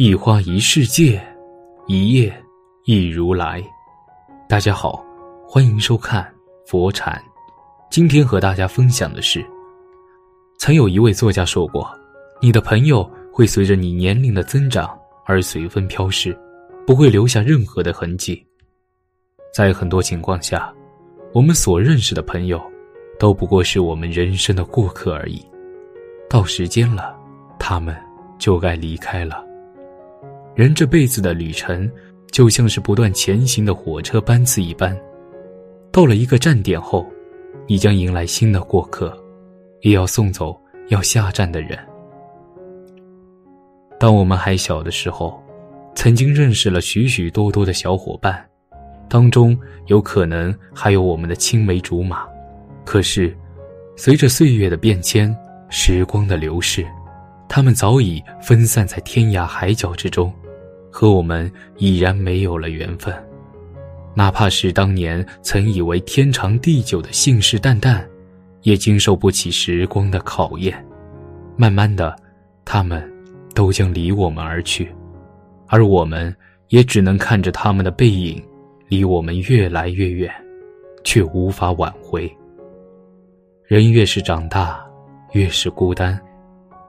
一花一世界，一叶一如来。大家好，欢迎收看佛禅。今天和大家分享的是，曾有一位作家说过：“你的朋友会随着你年龄的增长而随风飘逝，不会留下任何的痕迹。”在很多情况下，我们所认识的朋友，都不过是我们人生的过客而已。到时间了，他们就该离开了。人这辈子的旅程，就像是不断前行的火车班次一般，到了一个站点后，你将迎来新的过客，也要送走要下站的人。当我们还小的时候，曾经认识了许许多多的小伙伴，当中有可能还有我们的青梅竹马。可是，随着岁月的变迁，时光的流逝，他们早已分散在天涯海角之中。和我们已然没有了缘分，哪怕是当年曾以为天长地久的信誓旦旦，也经受不起时光的考验。慢慢的，他们都将离我们而去，而我们也只能看着他们的背影，离我们越来越远，却无法挽回。人越是长大，越是孤单，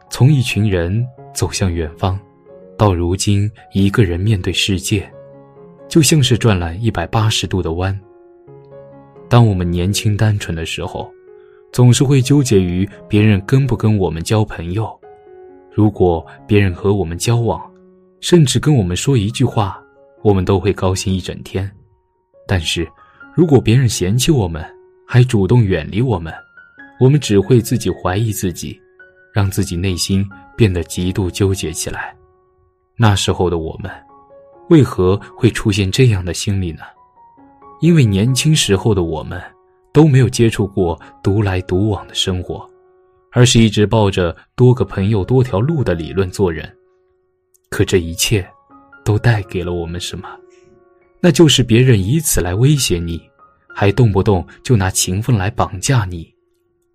从一群人走向远方。到如今，一个人面对世界，就像是转了一百八十度的弯。当我们年轻单纯的时候，总是会纠结于别人跟不跟我们交朋友。如果别人和我们交往，甚至跟我们说一句话，我们都会高兴一整天。但是，如果别人嫌弃我们，还主动远离我们，我们只会自己怀疑自己，让自己内心变得极度纠结起来。那时候的我们，为何会出现这样的心理呢？因为年轻时候的我们，都没有接触过独来独往的生活，而是一直抱着多个朋友多条路的理论做人。可这一切，都带给了我们什么？那就是别人以此来威胁你，还动不动就拿情分来绑架你，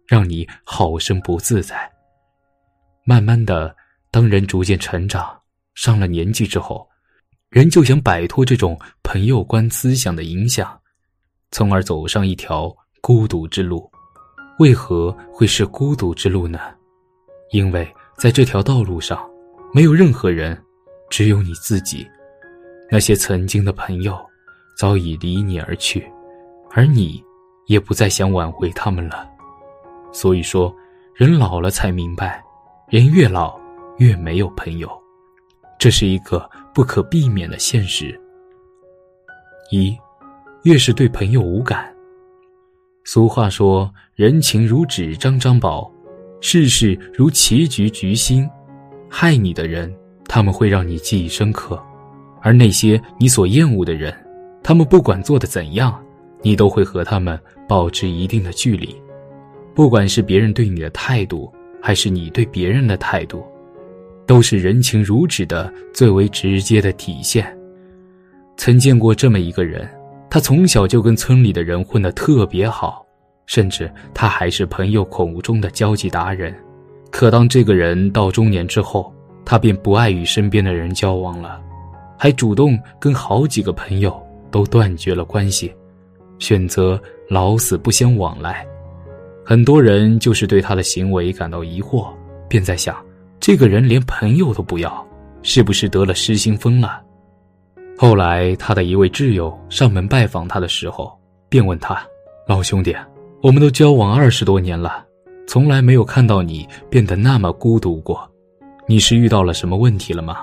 让你好生不自在。慢慢的，当人逐渐成长。上了年纪之后，人就想摆脱这种朋友观思想的影响，从而走上一条孤独之路。为何会是孤独之路呢？因为在这条道路上，没有任何人，只有你自己。那些曾经的朋友，早已离你而去，而你，也不再想挽回他们了。所以说，人老了才明白，人越老越没有朋友。这是一个不可避免的现实。一，越是对朋友无感。俗话说：“人情如纸张张薄，世事如棋局局新。”害你的人，他们会让你记忆深刻；而那些你所厌恶的人，他们不管做的怎样，你都会和他们保持一定的距离。不管是别人对你的态度，还是你对别人的态度。都是人情如纸的最为直接的体现。曾见过这么一个人，他从小就跟村里的人混得特别好，甚至他还是朋友口中的交际达人。可当这个人到中年之后，他便不爱与身边的人交往了，还主动跟好几个朋友都断绝了关系，选择老死不相往来。很多人就是对他的行为感到疑惑，便在想。这个人连朋友都不要，是不是得了失心疯了？后来他的一位挚友上门拜访他的时候，便问他：“老兄弟，我们都交往二十多年了，从来没有看到你变得那么孤独过，你是遇到了什么问题了吗？”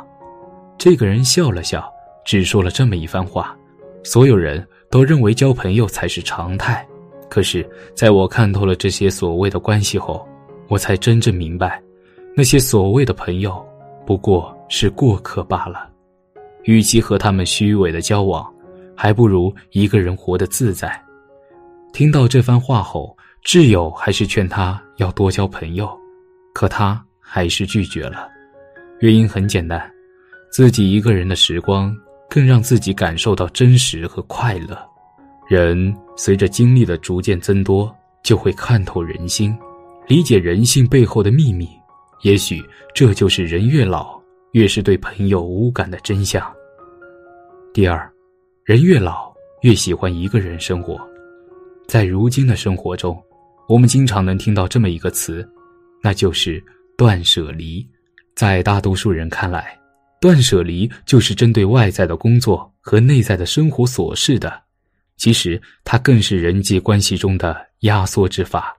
这个人笑了笑，只说了这么一番话：“所有人都认为交朋友才是常态，可是在我看透了这些所谓的关系后，我才真正明白。”那些所谓的朋友，不过是过客罢了。与其和他们虚伪的交往，还不如一个人活得自在。听到这番话后，挚友还是劝他要多交朋友，可他还是拒绝了。原因很简单，自己一个人的时光更让自己感受到真实和快乐。人随着经历的逐渐增多，就会看透人心，理解人性背后的秘密。也许这就是人越老越是对朋友无感的真相。第二，人越老越喜欢一个人生活。在如今的生活中，我们经常能听到这么一个词，那就是断舍离。在大多数人看来，断舍离就是针对外在的工作和内在的生活琐事的。其实，它更是人际关系中的压缩之法。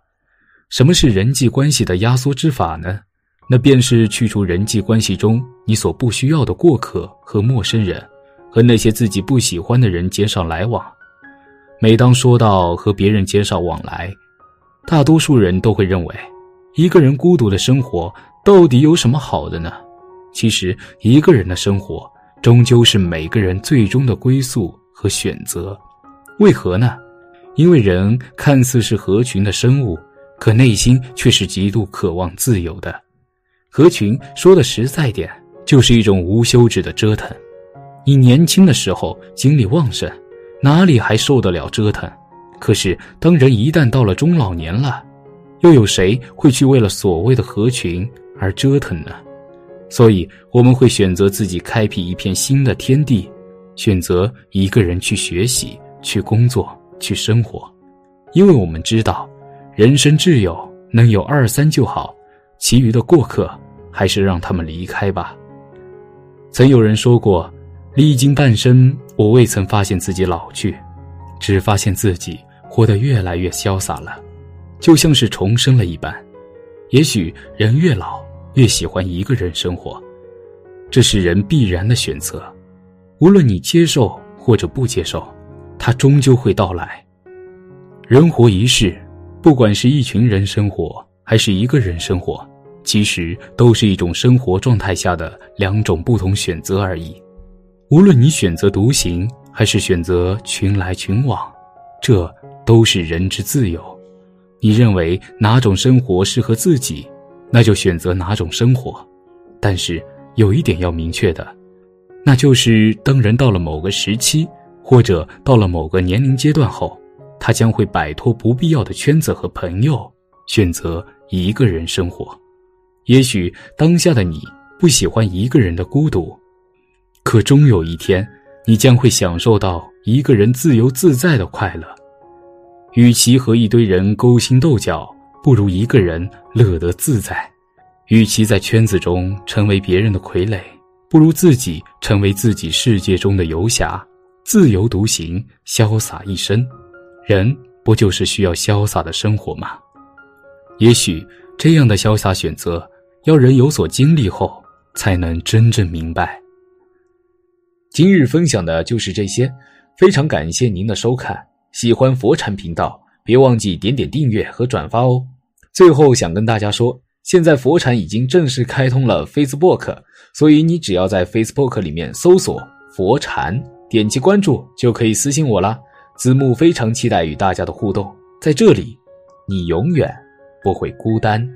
什么是人际关系的压缩之法呢？那便是去除人际关系中你所不需要的过客和陌生人，和那些自己不喜欢的人减少来往。每当说到和别人减少往来，大多数人都会认为，一个人孤独的生活到底有什么好的呢？其实，一个人的生活终究是每个人最终的归宿和选择。为何呢？因为人看似是合群的生物。可内心却是极度渴望自由的，合群说的实在点，就是一种无休止的折腾。你年轻的时候精力旺盛，哪里还受得了折腾？可是当人一旦到了中老年了，又有谁会去为了所谓的合群而折腾呢？所以我们会选择自己开辟一片新的天地，选择一个人去学习、去工作、去生活，因为我们知道。人生挚友能有二三就好，其余的过客还是让他们离开吧。曾有人说过：“历经半生，我未曾发现自己老去，只发现自己活得越来越潇洒了，就像是重生了一般。”也许人越老越喜欢一个人生活，这是人必然的选择。无论你接受或者不接受，它终究会到来。人活一世。不管是一群人生活，还是一个人生活，其实都是一种生活状态下的两种不同选择而已。无论你选择独行，还是选择群来群往，这都是人之自由。你认为哪种生活适合自己，那就选择哪种生活。但是有一点要明确的，那就是当人到了某个时期，或者到了某个年龄阶段后。他将会摆脱不必要的圈子和朋友，选择一个人生活。也许当下的你不喜欢一个人的孤独，可终有一天，你将会享受到一个人自由自在的快乐。与其和一堆人勾心斗角，不如一个人乐得自在；与其在圈子中成为别人的傀儡，不如自己成为自己世界中的游侠，自由独行，潇洒一生。人不就是需要潇洒的生活吗？也许这样的潇洒选择，要人有所经历后才能真正明白。今日分享的就是这些，非常感谢您的收看。喜欢佛禅频道，别忘记点点订阅和转发哦。最后想跟大家说，现在佛禅已经正式开通了 Facebook，所以你只要在 Facebook 里面搜索“佛禅”，点击关注就可以私信我啦。子木非常期待与大家的互动，在这里，你永远不会孤单。